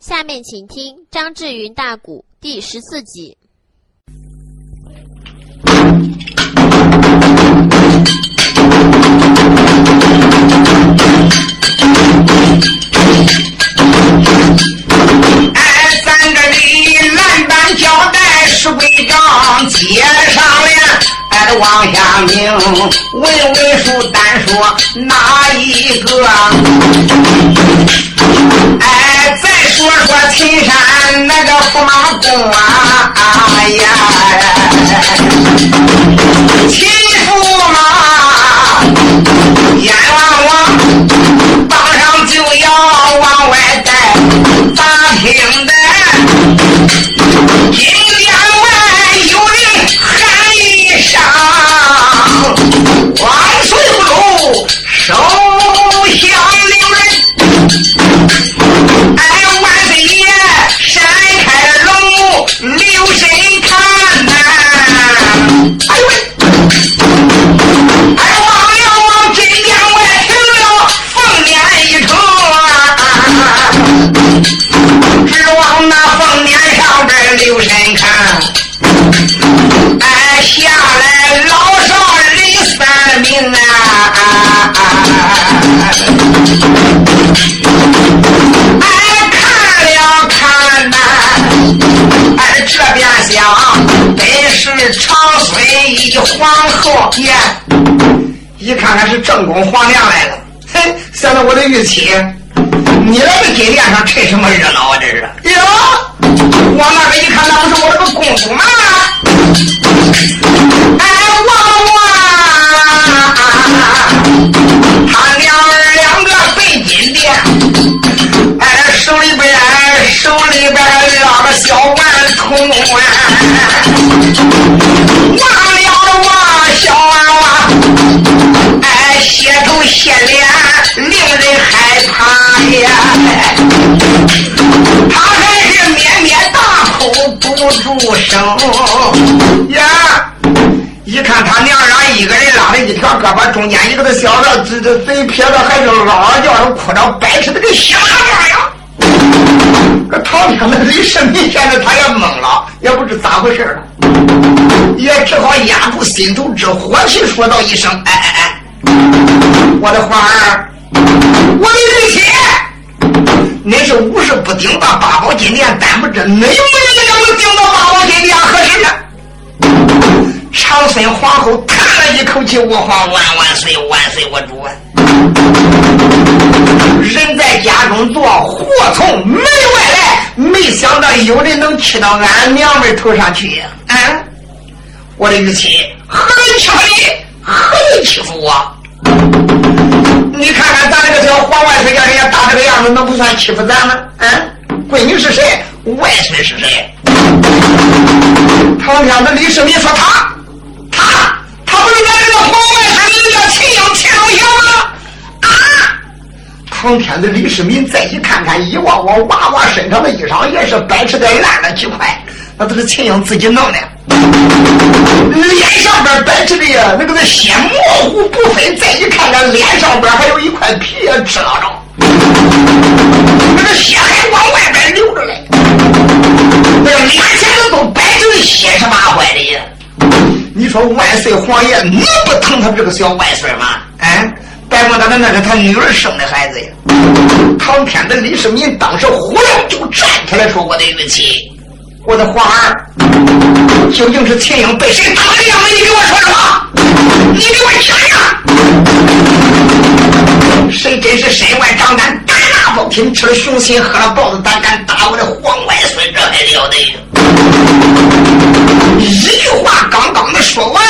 下面请听张志云大鼓第十四集。哎，咱这里蓝板交代是规章，接上了，哎，往下明，问问书单说哪一个？哎，说说秦山那个驸马公啊，哎呀，秦驸马哎，看了看呐，哎，这边想本是长孙一皇后呀，一看看是正宫皇娘来了。嘿，现在我的玉妻，你来这金殿上趁什么热闹啊？这是哟，往那边一看，那不是我这个公主吗？哦哦哦呀。一看他娘俩一个人拉着一条胳膊，中间一个的小子，这这嘴撇子还是嗷嗷叫着哭着，摆起那个西麻状呀！这唐天的李世民现在他也懵了，也不知咋回事了，也只好压住心头之火气，说道一声：“哎哎哎，我的花儿，我的玉妻，恁是无事不顶到八宝金殿，但不知没有没有人能顶到八宝金殿何事呢？”长孙皇后叹了一口气：“我皇万万岁，万岁我主啊！人在家中坐，祸从门外来，没想到有人能气到俺娘们头上去呀！啊，我的玉亲，何人欺负你？何人欺负我？你看看咱这个小皇万岁叫人家打这个样子，能不算欺负咱吗？啊，闺女是谁？外孙是谁？唐天的李世民说他。”他他不是咱这个皇外孙，名叫秦英秦老爷吗？啊！唐天的李世民再一看看，一望望娃娃身上的衣裳，也是白扯的烂了几块，那都是秦英自己弄的。脸上边摆着的呀，那个那血模糊不分。再一看看，脸上边还有一块皮也支拉着，那个血还往外边流着嘞。那脸前头都摆着血是麻坏的。你说万岁皇爷能不疼他这个小外孙吗？哎，白莫大的那是他女儿生的孩子呀。唐天的李世民当时忽然就站起来说：“我的玉妻，我的皇儿，究竟是秦英被谁打的样子？你给我说说，你给我讲讲，谁真是身外长胆，胆大包天，吃了熊心，喝了豹子胆，敢打我的皇了得！”一句话刚刚的说完，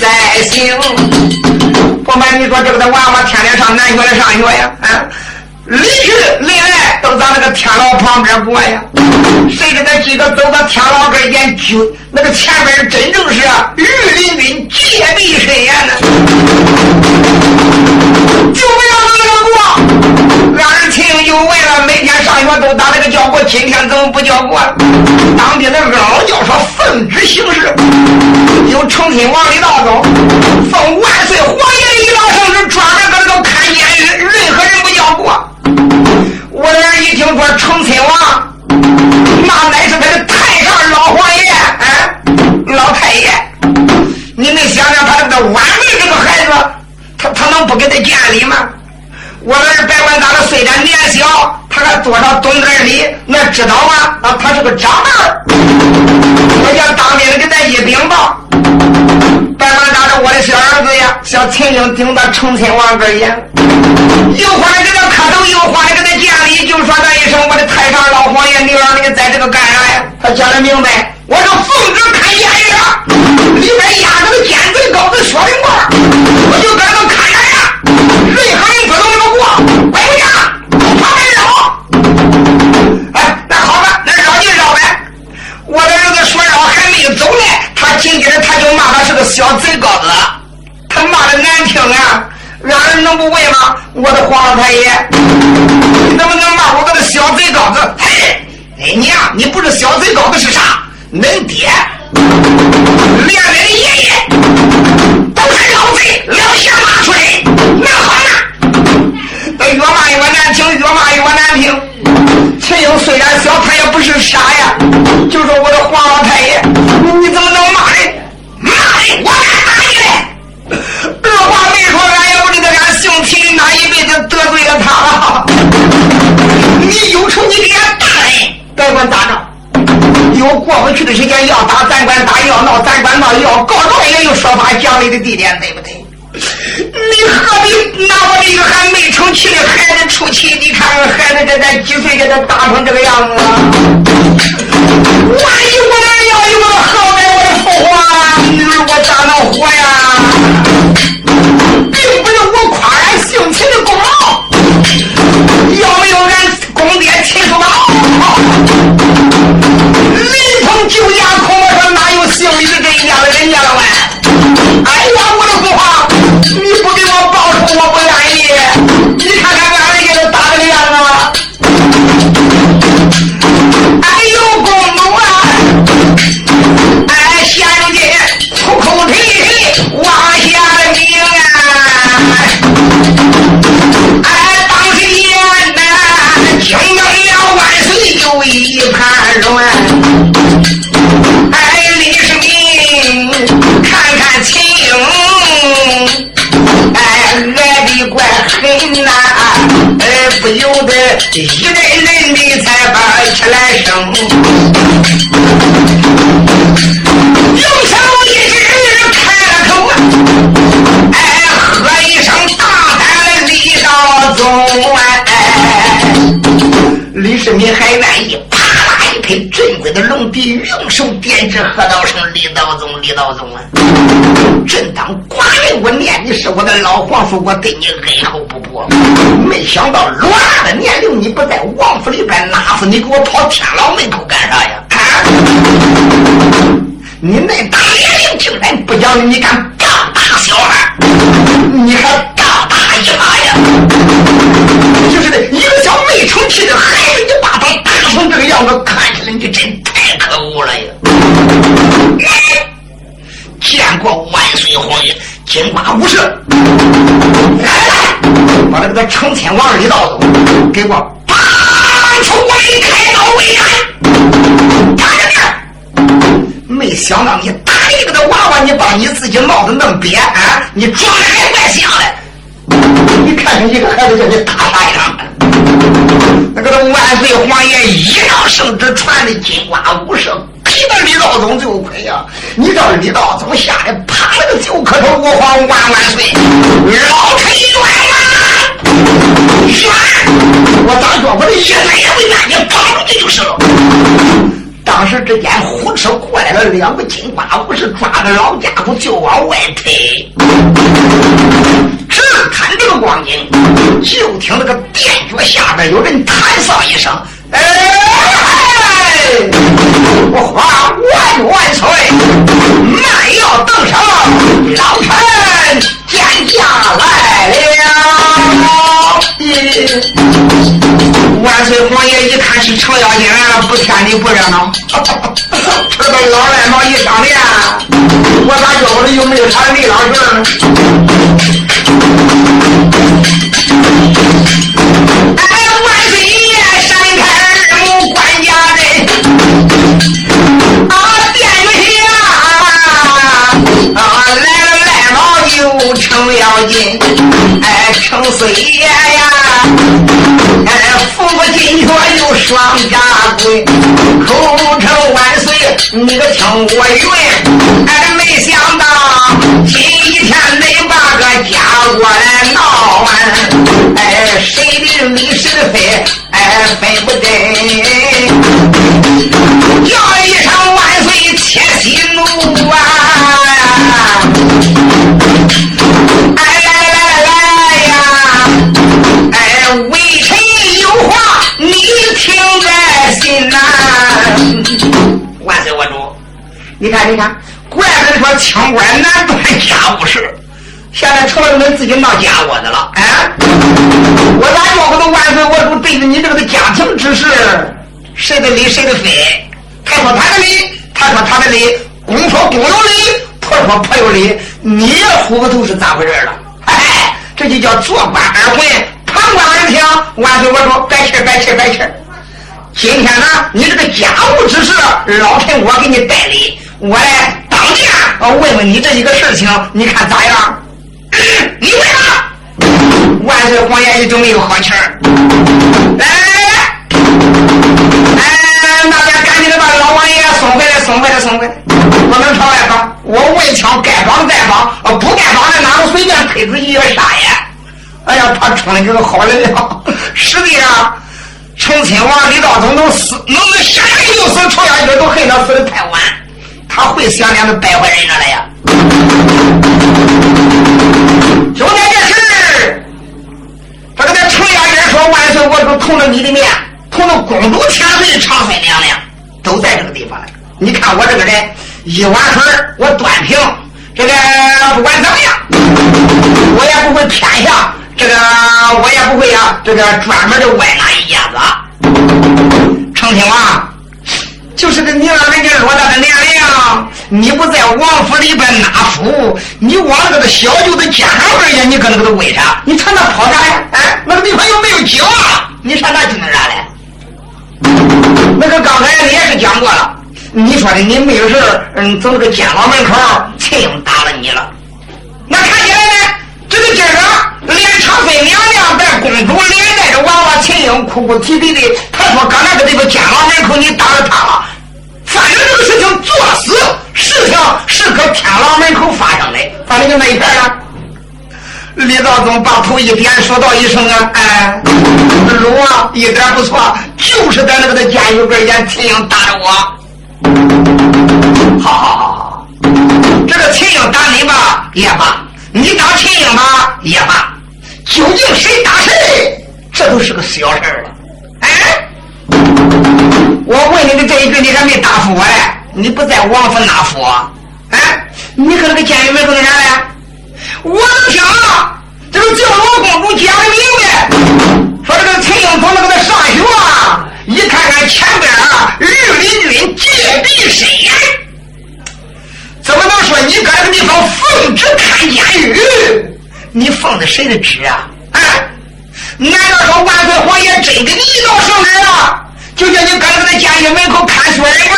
在行。不瞒你说，这个的娃娃天天上南学来上学呀，啊，离去离来都在那个天牢旁边过呀。谁知道几个走到天牢跟前，就那个前面真正是玉林军戒备森严呢，天怎么不叫过？当兵的老教说奉旨行事，有成亲王李道宗奉万岁皇爷的一道圣旨，专门搁这个看监狱，任何人不叫过。我的儿一听说成亲王。那乃是他的太上老皇爷，啊，老太爷，你能想想他这个晚辈这个孩子，他他能不给他见礼吗？我儿别管他的虽然年小，他还多少懂点礼，那知道吗？啊，他是个长辈我叫当兵的给他一禀报，别管咋着，我的小儿子呀，小秦英顶到成亲王跟前，有话给他磕头，有话给他见礼，就说他一声我的太上老皇爷，你让你在这个干啥呀？他讲的明白，我是奉旨看监狱的，里边压着个奸贼高子薛仁贵，我就搁这个看着呀，任何人不能一走呢，他紧接着他就骂他是个小贼羔子，他骂的难听啊。俺儿能不问吗？我的皇老太爷，你能不能骂我个小贼羔子？嘿，哎娘，你不是小贼羔子是啥？恁爹，过不去的时间要打，咱管打；要闹，咱管闹；要告状也有说法讲理的地点，对不对？你何必拿我一个还没成器的孩子出气？你看看孩子这才几岁，给他打成这个样子？万一我那要有个好歹，我的父皇，我咋能活呀？并不是我夸俺姓秦的功劳，要没有俺公爹秦叔宝。临潼救驾，恐我说哪有姓李的这一家的人家了喂？一阵阵的才把起来声。用手一指开了口啊，哎，喝一声大胆的李道宗哎，李世民还愿意啪啦一拍镇鬼的龙鼻，用手点指喝道声李道宗，李道宗啊！朕当寡人，我念你是我的老皇叔，我对你恩厚我。没想到偌大的年龄，你不在王府里边，哪次你给我跑天牢门口干啥呀？啊！你那大年龄竟然不讲理，你敢这个成亲王李道宗给我拔出我的开刀为安，看着点。没想到你打一个的娃娃，你把你自己闹得那么瘪啊！你装的还怪像嘞！你看看一个孩子叫你打啥样？那个万岁皇爷一让圣旨传的金瓜武士。给到李道宗就亏呀！你知道李道宗吓得啪了个九磕头，我皇万万岁！老臣冤呐！我咋说？我的意思也为难你，绑住你就是了。当时之间，呼哧过来了两个金瓜武士，抓着老家伙就往外推。只看这个光景，就听那个殿脚下边有人弹哨一声：“哎，我花万万岁，慢要登上，老臣见驾来了。”万岁皇爷一看是程咬金，不天地不热闹。这个老赖毛一张脸，我咋觉着又没有他的李老呢？哎，万岁爷闪开二目，官家人啊，殿下啊，来了赖毛又程咬金，哎，程四爷呀。金雀又双家棍，口称万岁，你个听我云。哎，没想到今天恁把个家过来闹完，哎，谁的理谁的非，哎，分不得。叫一声万岁，切息怒啊！你看，你看，怪不得说清官难断家务事，现在成了恁自己闹家务的了。哎，我咋觉得万岁，我主对着你这个家庭之事，谁的理谁的非？他说他的理，他说他的理，公说公有理，婆说婆有理，你也糊不涂是咋回事了？哎，这就叫坐观而闻，旁观而听。万岁，我说白气白气白气。今天呢，你这个家务之事，老臣我给你代理，我来当面问问你这一个事情，你看咋样？你问吧。万岁皇爷一直没有好气儿。来哎，那边赶紧的把老王爷送回来，送回来，送回来，不能朝外放。我问枪该放再放，不该放的哪能随便推出一个杀呀？哎呀，他冲的这个好人呀，实际上。成亲王李道宗能死，能能想想就死，朝阳军都恨他死的太晚，他会想念的败坏人了呀。就在这时，这个在程家人说万岁，我主同着你的面，同着公主千岁长孙娘娘都在这个地方了。你看我这个人一碗水我端平，这个不管怎么样，我也不会偏向。这个我也不会呀，这个专门的歪哪一家子。成亲王，就是个你让人家落大的年龄，你不在王府里边纳福，你往那个小舅子家上边去，你搁那个为啥？你上那跑啥呀？哎，那个地方又没有酒啊，你上那去弄啥来？那个刚才你也是讲过了，你说的你没有事嗯，走那个监牢门口，秦勇打了你了，那看起来呢，这个今儿连长孙娘娘带公主连带着娃娃秦英哭哭啼啼的，他说刚才搁这个监牢门口你打了他了，反正这个事情作死，事情是搁天牢门口发生的，反正就那一片了。李道宗把头一点，说道一声啊，哎，龙啊，一点不错，就是在那个监狱边演秦英打的我。好好好好，这个秦英打你吧也罢，你打秦英吧也罢。究竟谁打谁，这都是个小事了。哎，我问你的这一句，你还没答复我嘞？你不在王府纳福？哎，你搁那个监狱门口干啥嘞？我能听，这个叫罗公主讲的明白，说这个陈英从那个那上学啊，一看看前边啊，御林军戒备森严，怎么能说你搁这个地方奉旨看监狱？你奉的谁的旨啊？哎？难道说万岁皇爷真给你一道圣旨啊？就叫你搁在监狱门口看书人吗？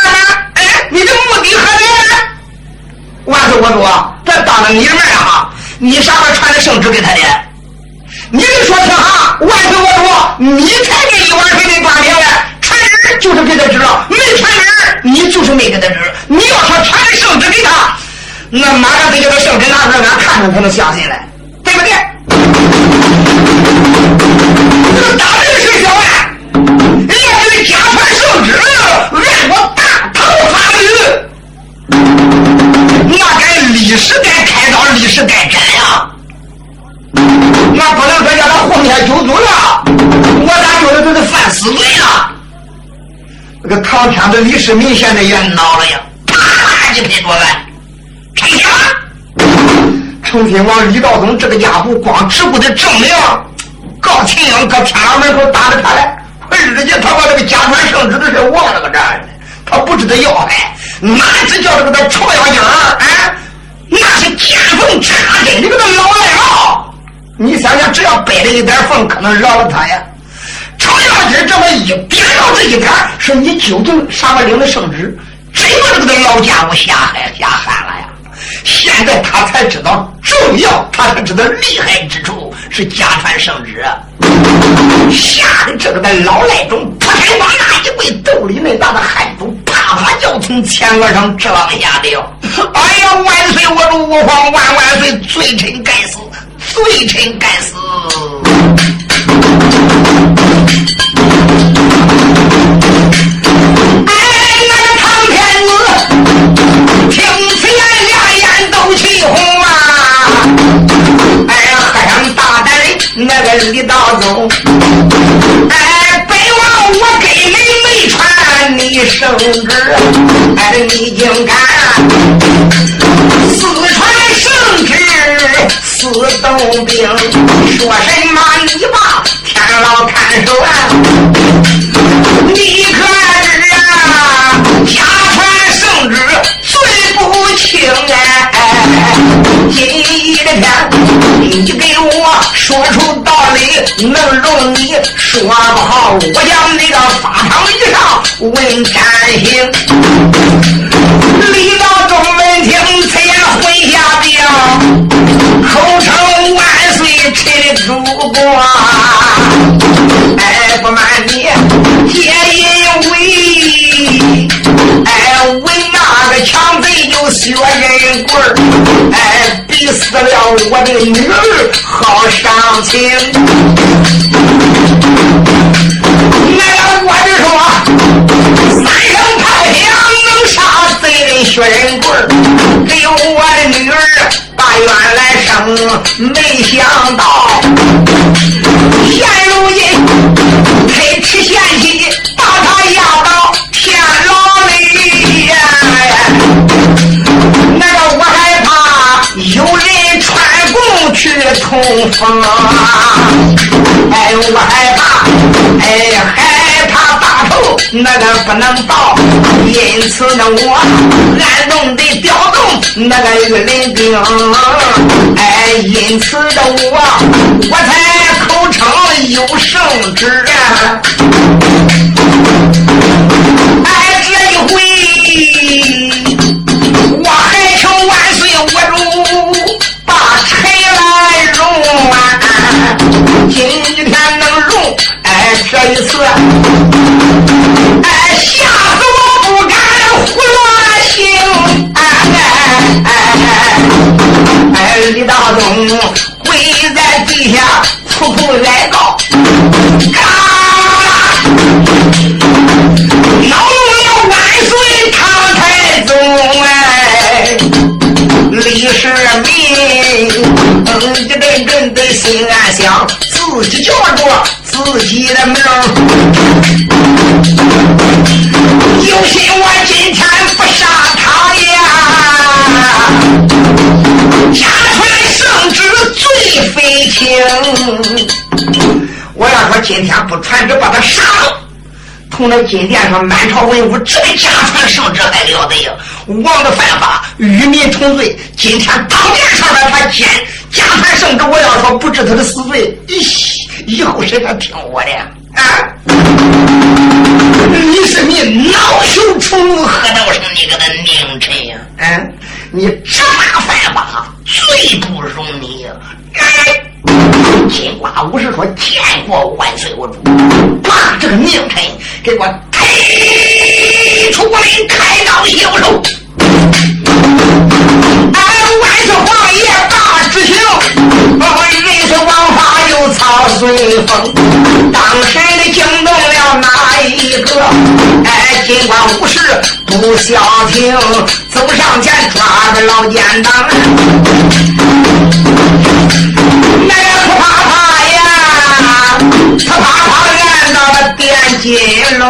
哎，你的目的何在？万岁国主，这当着你的面啊，你啥时候传的圣旨给他的？你得说听哈，万岁国主，你才给一碗水给端平了，就是给他侄了，没传人，你就是没给他侄。你要说传圣旨给他，那马上得叫他圣旨拿出来，俺看看才能相信嘞，对不对？这个大人是小啊，要是假传圣旨，按我大唐法律，那该历史该开刀，历史该斩呀。那不能说叫他混天九族了，我咋觉得这是犯死罪了？那个唐天子李世民现在也恼了呀！啪！一拍桌子，丞相，成亲王李道宗这个家伙，光只顾的正名，告秦英搁天安门口打着他来，日家他把这个家传圣旨的事忘了个这，他不知道要害，哪知叫这个他朝阳精啊，那是见缝插针的个老赖了。你想想，只要掰了一点缝，可能饶了他呀？程咬金这么一点到这一点，说你究竟啥么领的圣旨？真把这个老家伙吓害吓憨了呀！现在他才知道重要，他才知道厉害之处是家传圣旨，吓得这个的老赖种扑天往那一跪，兜里那大的汗珠啪啪叫从前额上直往下掉。哎呀，万岁！我主吾皇万万岁！罪臣该死，罪臣该死！李道宗，哎，北王我根本没传你圣旨，哎，你竟敢私传圣旨，私动兵，说什么你把能容你说不好，我将那个法场一上问天行。李道宗闻听，此言混下表，口称万岁，臣主过。哎，不瞒你，也因为哎，为那个强贼就削人棍哎。死了我的女儿，好伤情。来了我就说，三声炮响能杀贼人薛仁贵给我的女儿把冤来生，没想到通风，哎，我害怕，哎，害怕大头那个不能到，因此呢，我暗中的调动那个御林兵，哎，因此的我我才口称有圣旨，这一次，哎，吓死我不敢胡乱行！哎哎哎哎！李大东跪在地下，苦苦哀告，嘎！恼怒了万岁唐太宗啊！李世民，嗯，一阵阵的心暗想，自己叫着自己的名，有心我今天不杀他呀！家传圣旨最非轻，我要说今天不传旨把他杀了。从那金殿上满朝文武，这个家传圣旨还了得呀！王的犯法，与民同罪。今天当面上来，他奸家传圣旨，我要说不治他的死罪，咦，以后谁敢听我的啊？你是你恼羞成怒，何道成你个的佞臣呀？嗯，你这么犯法，罪不容你！哎。金瓜武士说：“见过万岁我主，把这个佞臣给我推出来，开刀销售。”俺万岁皇爷大执行，人是王法又操随风。当时的惊动了哪一个？哎，金瓜武士多不消停，走上前抓着老奸党，那个他啪啪呀，他啪啪按到了电金龙，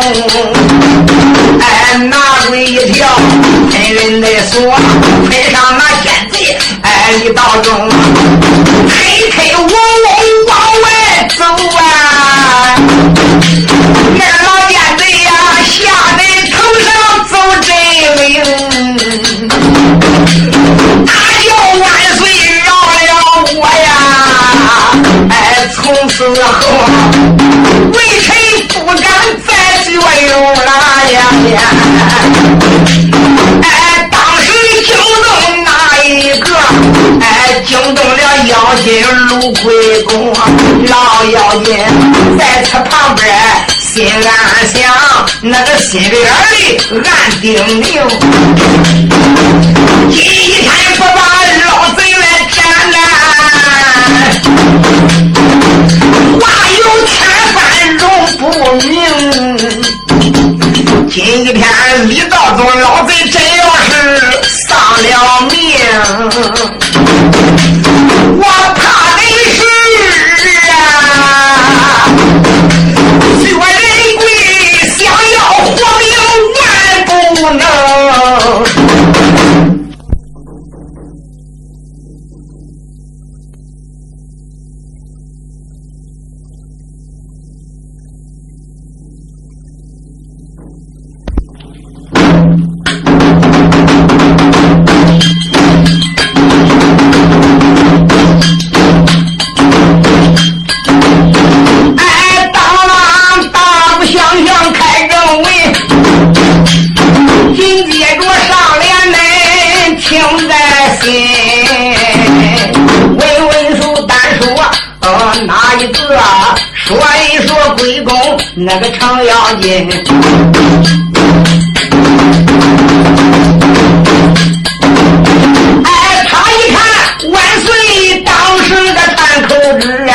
哎，拿鬼一条喷人的锁，配上那奸贼，哎，李道中，推推我我走啊，那老奸贼呀，吓得头上走真灵，大叫万岁饶了我呀！哎，从此后微臣不敢再学有了呀了妖精卢贵公，老妖精在他旁边心暗想，那个心里边里暗叮咛，一天不把那个程咬金。哎，他一看万岁当时的叹口旨啊。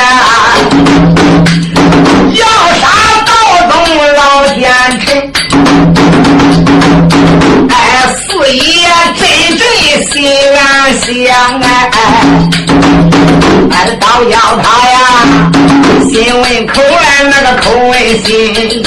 要杀道宗老奸臣，哎，四爷真真心安想哎，哎，倒要他，心为口来那个口为心，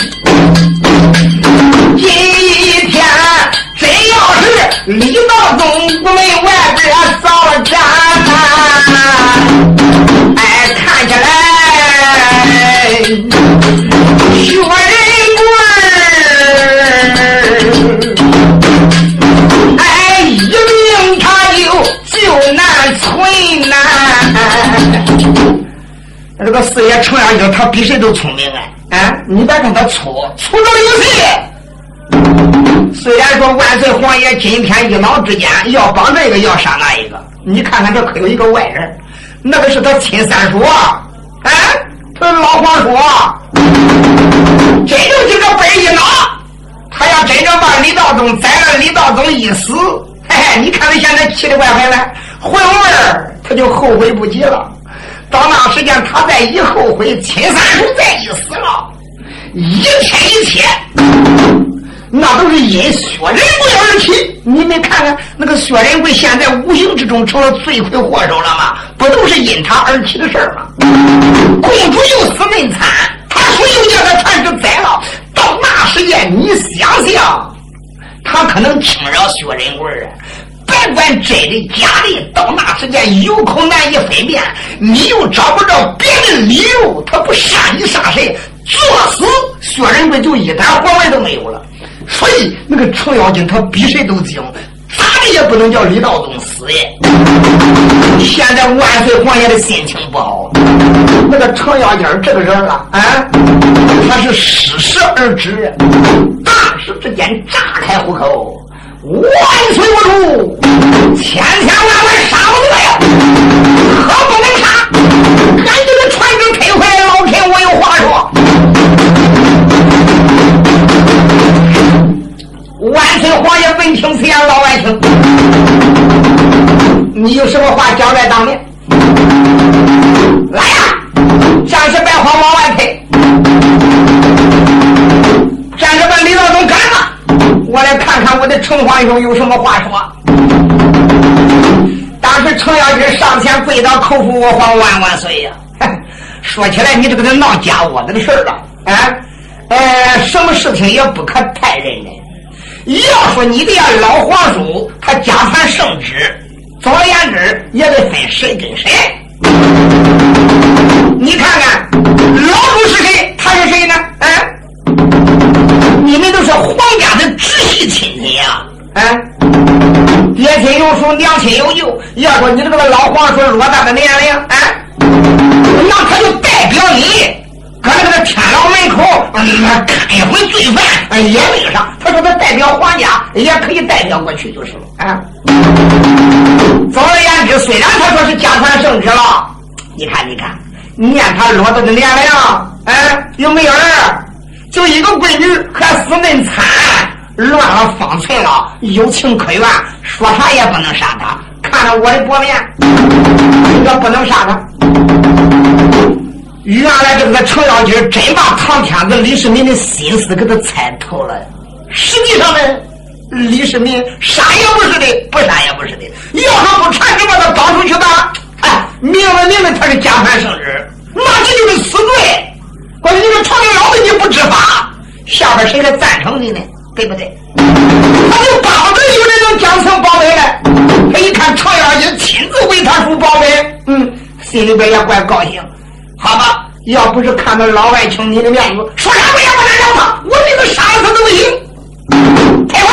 这个四爷程咬金，他比谁都聪明哎！啊，你别看他粗，粗中有细。虽然说万岁皇爷今天一脑之间要帮这个要杀那一个，你看看这可有一个外人，那个是他亲三叔啊！啊，他老皇叔，真就这个本一拿，他要真正把李道宗宰了，李道宗一死，嘿嘿，你看他现在气的怪坏了，混味儿他就后悔不及了。到那时间，他再一后悔，亲三叔再一死了，一切一切，那都是因薛仁贵而起。你们看看，那个薛仁贵现在无形之中成了罪魁祸首了吗？不都是因他而起的事儿吗？公主又死嫩惨，他说又叫他传旨宰了。到那时间，你想想，他可能轻饶薛仁贵啊。别管真的假的，到那时间有口难以分辨，你又找不着别的理由，他不杀你杀谁？作死，薛仁贵就一点皇位都没有了。所以那个程咬金他比谁都精，咋的也不能叫李道宗死耶。现在万岁皇爷的心情不好，那个程咬金这个人啊，啊，他是失时而止，大时之间炸开虎口。万岁，千千万万杀不得呀！可不能杀，赶紧的传旨退回来，老天我有话说。万岁皇爷闻听此言，老爱卿，你有什么话交代当面？来呀，将士百花往外退，战士把李道宗赶了，我来看看我的城隍兄有什么话说？当时程咬金上前跪倒，叩服我皇万万岁呀！说起来，你这个闹家窝子的事儿了啊！呃，什么事情也不可太认真。要说你的呀，老皇叔他家传圣旨，总而言之也得分谁跟谁。你看看，老主是谁？他是谁呢？啊？你们都是皇家的直系亲戚呀！哎爹亲有叔，娘亲有舅。要说你这个老皇叔偌大的年龄，啊，那他就代表你。搁那个天牢门口，看一回罪犯也没啥。他说他代表皇家，也可以代表过去就是了。啊，总而言之，虽然他说是家传圣旨了，你看，你看，念他落的年龄，哎，有没有人？就一个闺女还死嫩惨，乱了方寸了，有情可原，说啥也不能杀他。看着我的薄面，这不能杀他。原来这个程咬金真把唐天子李世民的心思给他猜透了。实际上呢，李世民啥也不是的，不啥也不是的。你要说不传旨把他绑出去吧，哎，明了明了他是假传圣旨，那这就是死罪。关键你说朝廷老子你不执法，下边谁来赞成你呢？对不对？他就巴不得有人能将城保卫了。他一看程咬金亲自为他出保卫，嗯，心里边也怪高兴。好吧，要不是看到老外请你的面子，说啥我也不能饶他，我这个杀了他都不行。退回！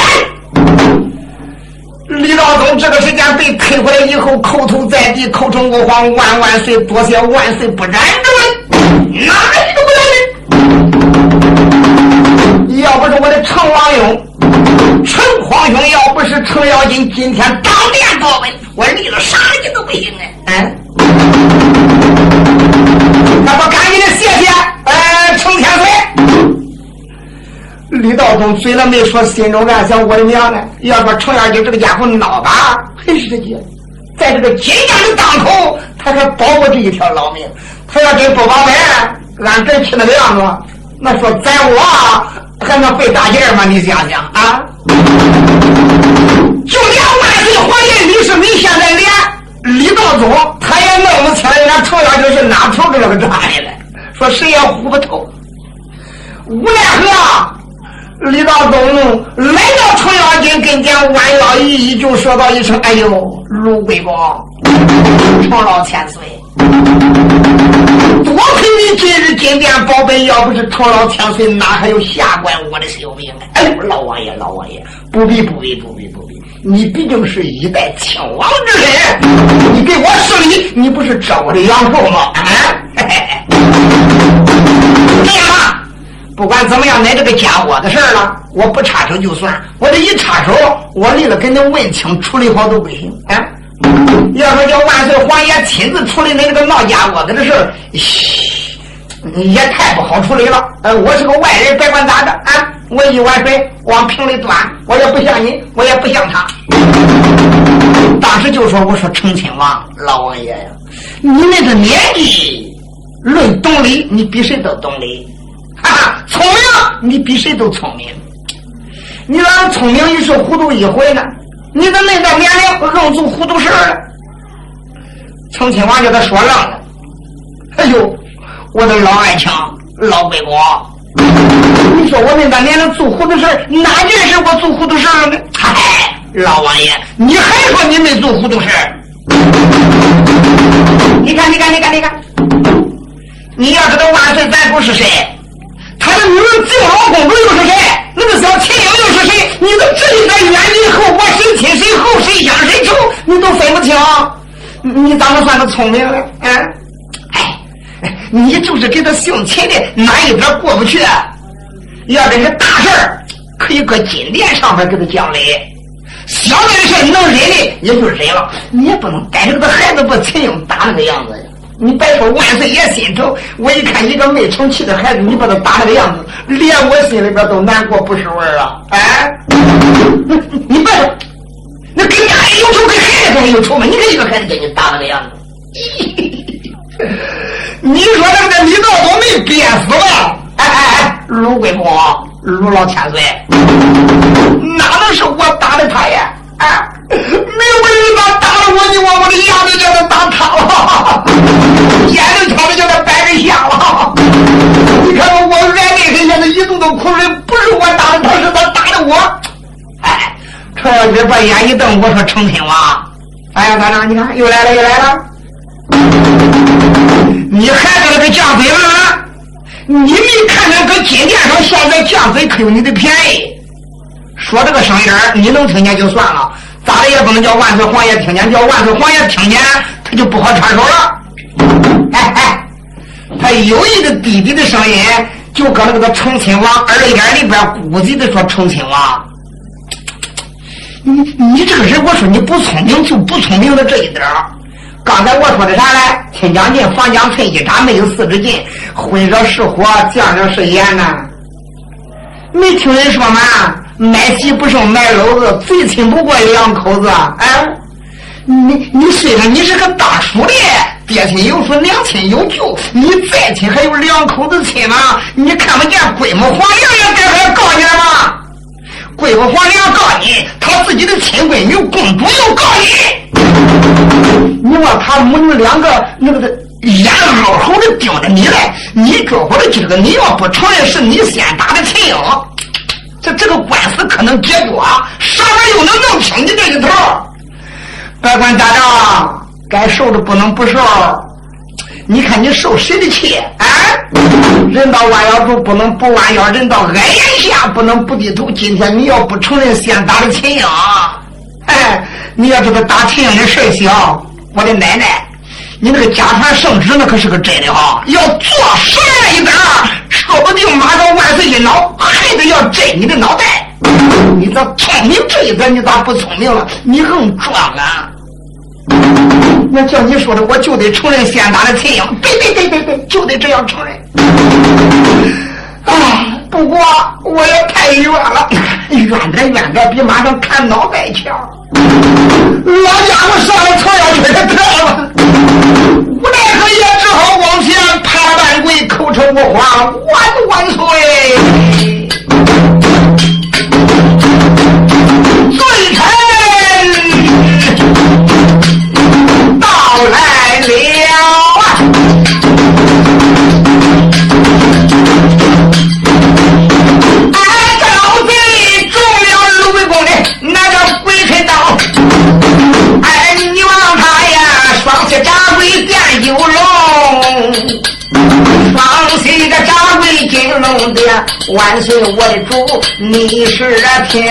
李道宗这个时间被推回来以后，叩头在地，叩成我皇万万岁，多谢万岁不斩之恩，哪一个不来要不是我的程王勇、程皇兄，要不是程咬金今天当面报问，我立了啥你都不行啊！嗯。那不赶紧的谢谢，呃，程天岁。李道宗嘴了没说，心中暗想：我的娘嘞？要说程咬金这个家伙孬吧，很实际，在这个紧张的当口，他还保我这一条老命。他要真不保本，俺真去那个样子，那说宰我还能费大劲吗？你想想啊！就连万岁皇爷李世民现在连。李道宗他也弄不清人家程咬金是哪头这个抓的了，说谁也糊不透。无奈何，李道宗来到程咬金跟前，弯腰一一就说道一声：“哎呦，卢贵公，程老千岁，多亏你今日金殿保本，要不是程老千岁，哪还有下官我的性命呢？”哎，老王爷，老王爷，不必，不必，不必，不必。你毕竟是一代亲王之人，你给我施礼，你不是折我的阳寿吗？啊！这样吧，不管怎么样，恁这个家伙的事儿了，我不插手就算。我这一插手，我立了跟恁问清处理好都不行啊！要说叫万岁皇爷亲自处理恁这个闹家窝子的事儿，也太不好处理了。呃，我是个外人，别管咋着啊。我一碗水往瓶里端，我也不像你，我也不像他。当时就说：“我说成亲王老王爷呀，你那个年纪，论懂礼，你比谁都懂礼；哈哈，聪明，你比谁都聪明。你咋聪明一时糊涂一回呢？你咋那到年龄愣做糊涂事儿了？”成亲王叫他说愣了。哎呦，我的老爱卿，老贵公。你说我那个年龄做糊涂事儿哪件事我做糊涂事了呢？嗨，老王爷，你还说你没做糊涂事你看，你看，你看，你看，你要知道万岁咱不是谁，他的女儿靖老公主又是谁？那个小秦英？你都这一点冤以后，我谁亲谁后，谁乡谁仇，你都分不清，你咋能算个聪明呢？啊？你就是给他姓秦的哪一点过不去？要真是大事儿，可以搁金殿上面给他讲理；小点的事能忍的也就忍了。你也不能带着个孩子把秦英打那个样子呀！你别说万岁爷心疼，我一看一个没成器的孩子，你把他打那个样子，连我心里边都难过不是味儿啊！哎，你别说，那跟家人有仇，跟孩子还有仇吗？你看一个孩子给你打那个样子。你说那个李道宗没憋死吧？哎哎哎，卢桂公，卢老千岁，那眼一瞪，我说成亲王，哎呀，团长，你看又来了，又来了，你还在那个犟嘴吗？你没看见搁金殿上现在犟嘴可有你的便宜？说这个声音你能听见就算了，咋的也不能叫万岁皇爷听见，叫万岁皇爷听见他就不好插手了。哎哎，他有一个弟弟的声音，就搁那个成亲王耳朵眼里边估计的说成亲王。你你这个人，我说你不聪明就不聪明的这一点儿刚才我说的啥来？亲将尽，房将寸，一闸没有四之尽。荤者是火，酱者是盐呐。没听人说吗？买喜不胜买篓子，最亲不过两口子。哎，你你虽然你是个大叔的，爹亲有福，娘亲有救，你再亲还有两口子亲吗？你看不见闺母黄娘也该来告你了吗？贵妇皇娘告你，他自己的亲闺女公主又告你，你说他母女两个那个的眼凹凹的盯着你来，你觉着今个你要不承认是你先打的秦英，这这个官司可能解决，上面又能弄清你这一头？别管咋着，该受的不能不受。你看你受谁的气啊？人到弯腰处不能不弯腰，人到矮檐下不能不低头。今天你要不承认先打的秦英，哎，你要知道打秦英的事小，我的奶奶，你那个家传圣旨那可是个真的哈，要做实一点说不定马上万岁一恼，还得要摘你的脑袋。你咋聪明这一点，你咋不聪明了？你硬装啊！那叫你说的，我就得承认先打的秦英。对对对对对，就得这样承认。哎，不过我也太冤了，冤着冤着比马上砍脑袋强。老家伙上来朝要去的得了，无奈何也只好往前爬半跪，口称无话，万万岁。万岁我的主，你是平，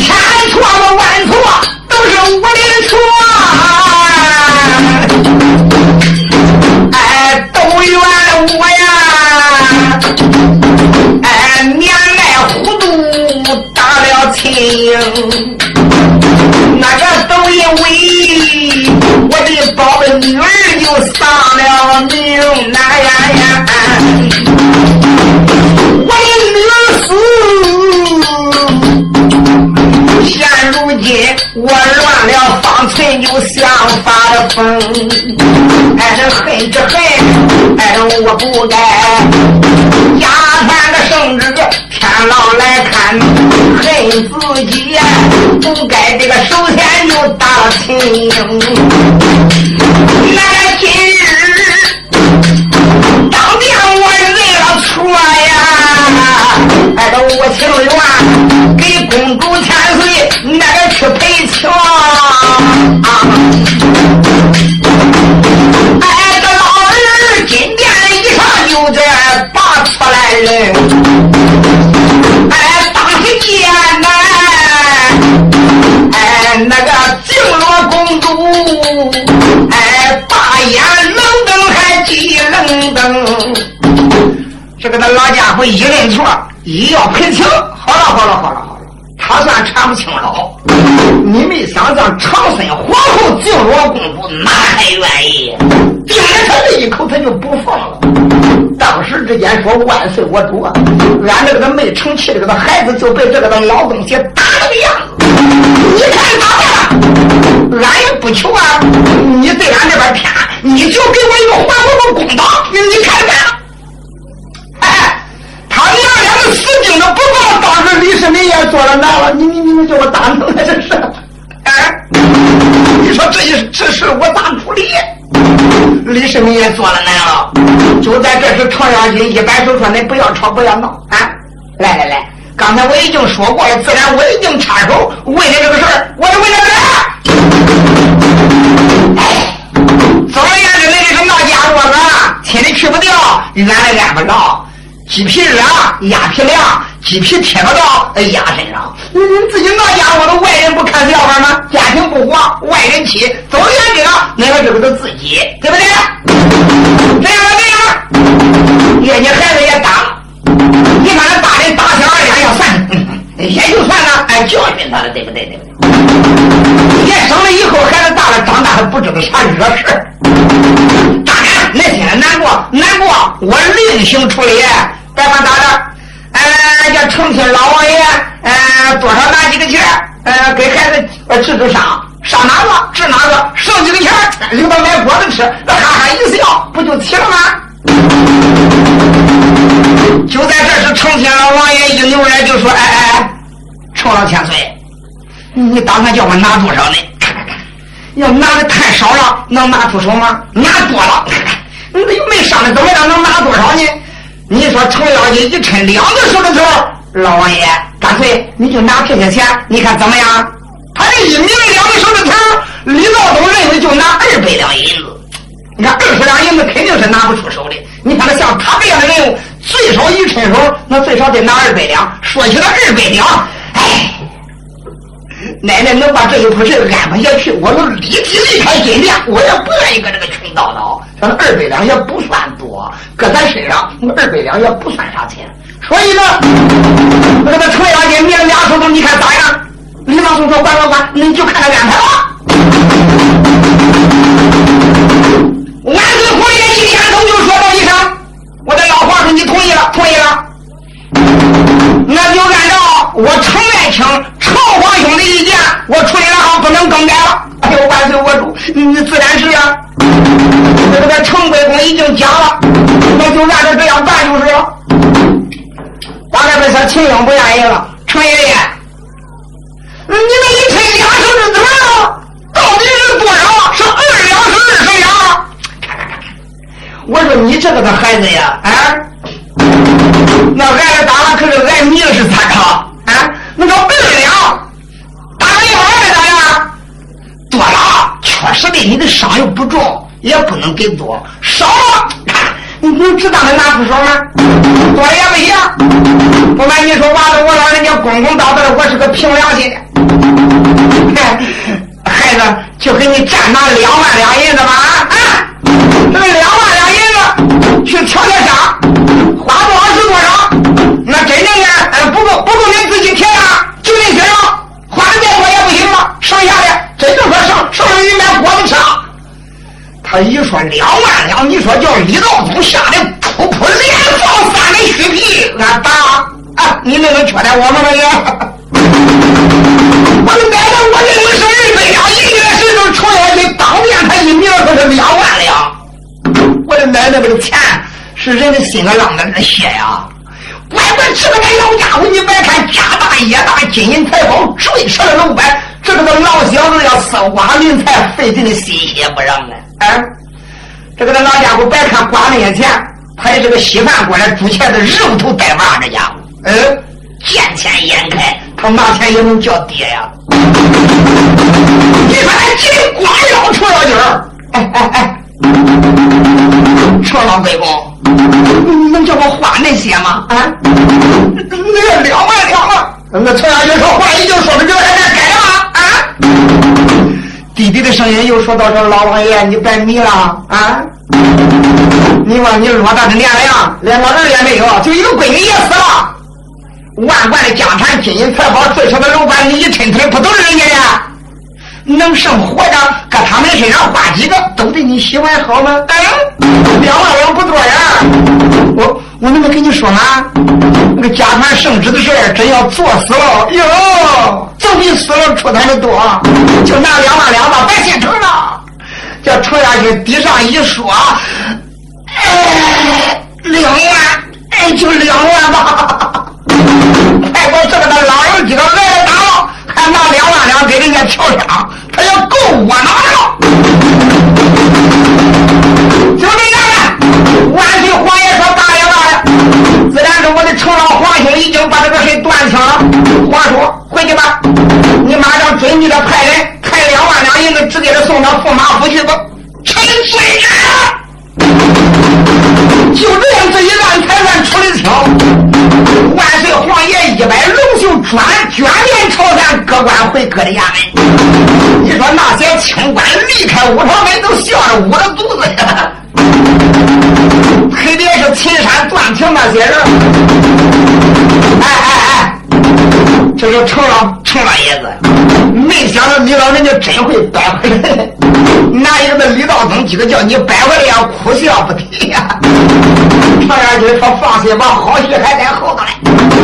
千错万错。都是我的错，哎，都怨我呀！哎，年迈糊涂打了亲，那个都因为我的宝贝女儿就丧了命，那了方寸，就想发了疯。哎，恨着恨，哎，我不该压传的圣旨，天老来看，恨自己，不该这个首先就打秦英。哎，这老儿金殿一上就这拔出来人，哎，当时见呐，哎，那个静罗公主，哎，大眼愣瞪还急愣瞪，这个那老家伙一认错，一要赔情，好了好了好了，他算查不清了。你没想让长孙皇后敬罗公主，哪还愿意？顶着他这一口，他就不放了。当时之间说：“万岁，我主啊！俺这个没成器的这个孩子就被这个老东西打了个样子。你看咋办？俺也不求啊！你对俺这边偏，你就给我一个还我个公道。你看看，死盯着不放，当时李世民也坐了难了。你你你们叫我咋弄呢？这是，哎，你说这这事我咋处理？李世民也坐了难了。就在这时，程咬金一摆手说：“你不要吵，不要闹啊！来来来，刚才我已经说过了，自然我已经插手为了这个事儿，我就为了这。”总而言之，那这个闹家伙子，亲的去不掉，俺也安不着。鸡皮热，鸭皮凉，鸡皮贴不到鸭身上。你你自己闹家窝子，外人不看笑话吗？家庭不和，外人欺。总而言之，那个这个是自己，对不对？这样这样，月你孩子也大了，你看那大人打小二两要算，也就算了，哎，教训他了，对不对？对不对？你生了以后，孩子大了，长大还不知道啥惹事当然，那心里难过，难过，我另行处理。再管咋着？呃，叫成天老王爷，呃，多少拿几个钱？呃，给孩子治治伤，伤哪个治哪个，剩几个钱留到买果子吃，那哈哈一笑，不就齐了吗？就在这时，成天老王爷一扭脸就说：“哎哎，哎，成老千岁，你打算叫我拿多少呢？看看看，要拿的太少了，能拿出手吗？拿多了，看看，你又没商量怎么样，能拿多少呢？”你说程咬金一抻两个手指头，老王爷，干脆你就拿这些钱，你看怎么样？他这一抿两个手指头，李道东认为就拿二百两银子。你看二十两银子肯定是拿不出手的。你看他像他这样的人物，最少一伸手，那最少得拿二百两。说起来二百两，哎，奶奶能把这一铺事安排下去，我就立即离开金殿，我也不愿意跟这个去群叨叨。那二百两也不算多，搁咱身上，那二百两也不算啥钱。所以呢，那个程咬金，你俩手头，你看咋样？李老松说：“管管管，你就看他安排吧。”万岁皇爷一点头就说道一声：“我的老皇上，你同意了，同意了。那就按照我程爱卿、程皇兄的意见，我处理了好，不能更改了。哎呦，万岁我主，你自然是呀。”这个程贵公已经讲了，那就按照这样办就是了。把那个小秦英不愿意了，程爷爷，你那一抻两手指头，到底是多少？是二两是二十两？我说你这个个孩子呀，啊，那挨打了，可是挨命是咋着？啊，那个二两，打了一百咋样？多了，确实的，你的伤又不重。也不能给多，少了，你能值当的拿出手吗？多也不行。不瞒你说，娃子，我老人家公公道道的，我是个凭良心的。孩子，就给你暂拿两万两银子吧。啊，这个两万两银子去瞧瞧伤，一说两万两，你说叫李道宗吓得噗噗连放三根虚皮，俺打啊！你那个缺待我吗？那个，我的奶奶，我认为是二百两，一年时就出来你，当面他一名可是两万两。我的奶奶，这个钱是人的心肝浪子的血呀！乖乖，这个老家伙，你别看家大业大，金银财宝追上了楼板，这个老小子要搜刮银财，费尽的心血不让啊！啊，这个老家伙别看刮那些钱，他也是个稀饭过来，煮钱的肉头带娃这家伙。嗯，见钱眼开，他拿钱也能叫爹呀。你说他金光腰出腰筋儿，哎哎哎，程老贵公，你能叫我花那些吗？啊，那两万两万！那程咬金说话已经说出这还再改？弟弟的声音又说到：“这老王爷，你别迷了啊！你说你偌大的年龄，连个儿也没有，就一个闺女也死了，万贯的家产、金银财宝、最少的楼板，你一抻腿不都是人家的？能生活的，搁他们身上花几个，都对你喜欢好吗？哎，两万两不多呀！我我那么跟你说嘛？那个家传圣旨的事儿真要做死了，哟，总比死了出彩的多。就拿两万两吧，别心疼了。叫程下去地上一说，哎，两万，哎，就两万吧。哎我这个的老人几个挨了打拿两万两给人家敲响，他要够窝囊了。兄弟们，万岁皇爷说大爷大了，自然是我的城老黄兴已经把这个事断清了。皇叔，回去吧，你马上准备着派人派两万两银子，直接他送到驸马府去吧。臣罪人，就这样这一乱开乱。万岁皇爷一摆龙袖，转卷帘朝咱各官回各的衙门。你说那些清官离开五常门，都笑着捂着肚子呀。特别是秦山段廷那些人，哎哎哎，这是程老程老爷子，没想到你老人家真会搬回来。那一个那李道宗几个叫你搬回来，哭笑不得呀。常元军说：“放心吧，好戏还在后头嘞。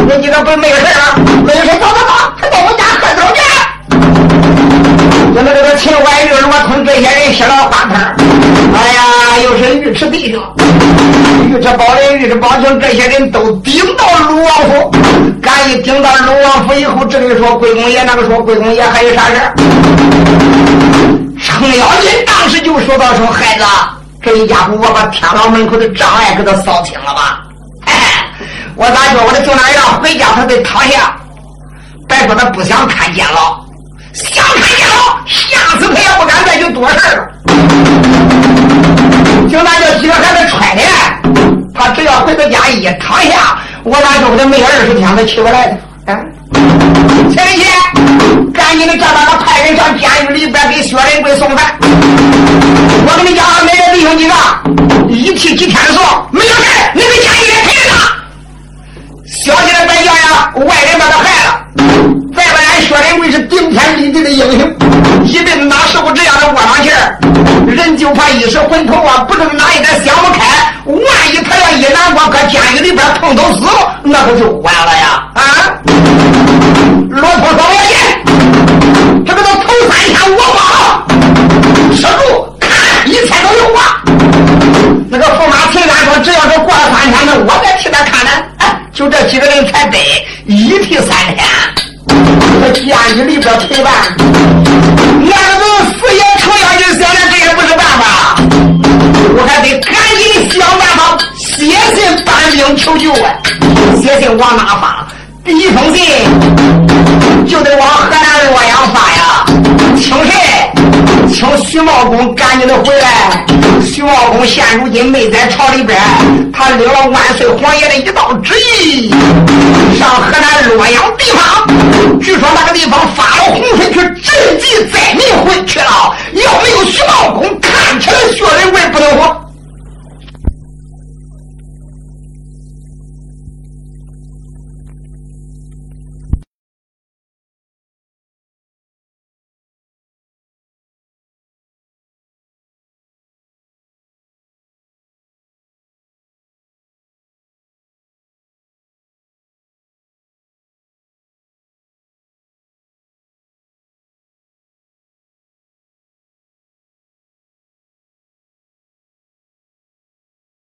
你今个不没事了？没事，走走走，还到我家喝酒去。就那这个秦怀玉、罗通这些人写了花盆哎呀，又是尉迟弟兄、尉迟宝林、尉迟宝清这些人都顶到鲁王府。敢一顶到鲁王府以后，这里说贵公爷，那个说贵公爷，还有啥事程咬金当时就说到：“说孩子。”这一家伙，我把天牢门口的障碍给他扫清了吧？哎，我咋说？我的就那样回家，他得躺下。别说他不想看监牢，想看监牢，吓死他也不敢再去多事了。就那叫几个孩子揣的，他只要回到家一躺下，我咋说他没二十天他起不来的。啊，前天赶紧的叫他派人上监狱里边给薛仁贵送饭。我跟你讲，每个弟兄几个，一提几天的候，没有事你给监狱里陪着他。小心点别叫呀，外人把他害了。再不然，薛仁贵是顶天立地的英雄，一辈子哪受过这样的窝囊气儿？人就怕一时昏头啊，不知哪一天想不开，万一他要一难过，搁监狱里边碰头死了，那可就完了。呀！啊！罗通说：“我信，这个都头三天我帮，守住，看一切都有我。那个驸马秦山说，只要是过了三天，那我再替他看呢。哎，就这几个人才得一替三天，在监狱里边陪伴，两个人死也成要就想着这也不是办法，我还得赶紧想办法写信搬兵求救啊！写信往哪发？一封信就得往河南洛阳发呀，请谁？请徐茂公赶紧的回来。徐茂公现如今没在朝里边，他领了万岁皇爷的一道旨意，上河南洛阳地方。据说那个地方发了洪水，去赈济灾民回去了。要没有徐茂公看起来血流不能活